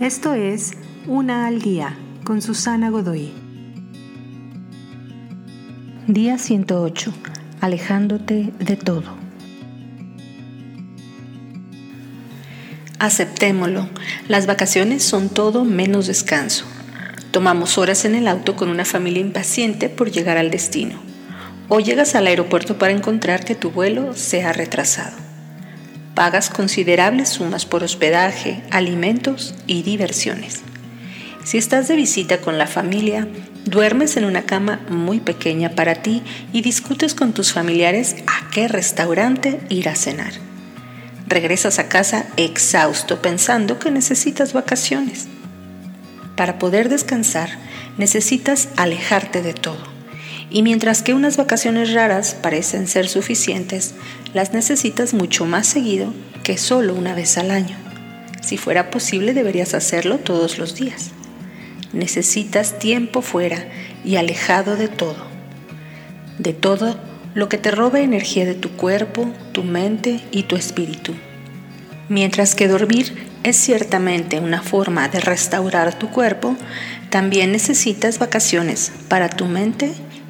Esto es Una al Día con Susana Godoy. Día 108. Alejándote de todo. Aceptémoslo. Las vacaciones son todo menos descanso. Tomamos horas en el auto con una familia impaciente por llegar al destino. O llegas al aeropuerto para encontrar que tu vuelo se ha retrasado. Pagas considerables sumas por hospedaje, alimentos y diversiones. Si estás de visita con la familia, duermes en una cama muy pequeña para ti y discutes con tus familiares a qué restaurante ir a cenar. Regresas a casa exhausto pensando que necesitas vacaciones. Para poder descansar, necesitas alejarte de todo y mientras que unas vacaciones raras parecen ser suficientes, las necesitas mucho más seguido que solo una vez al año. Si fuera posible deberías hacerlo todos los días. Necesitas tiempo fuera y alejado de todo. De todo lo que te roba energía de tu cuerpo, tu mente y tu espíritu. Mientras que dormir es ciertamente una forma de restaurar tu cuerpo, también necesitas vacaciones para tu mente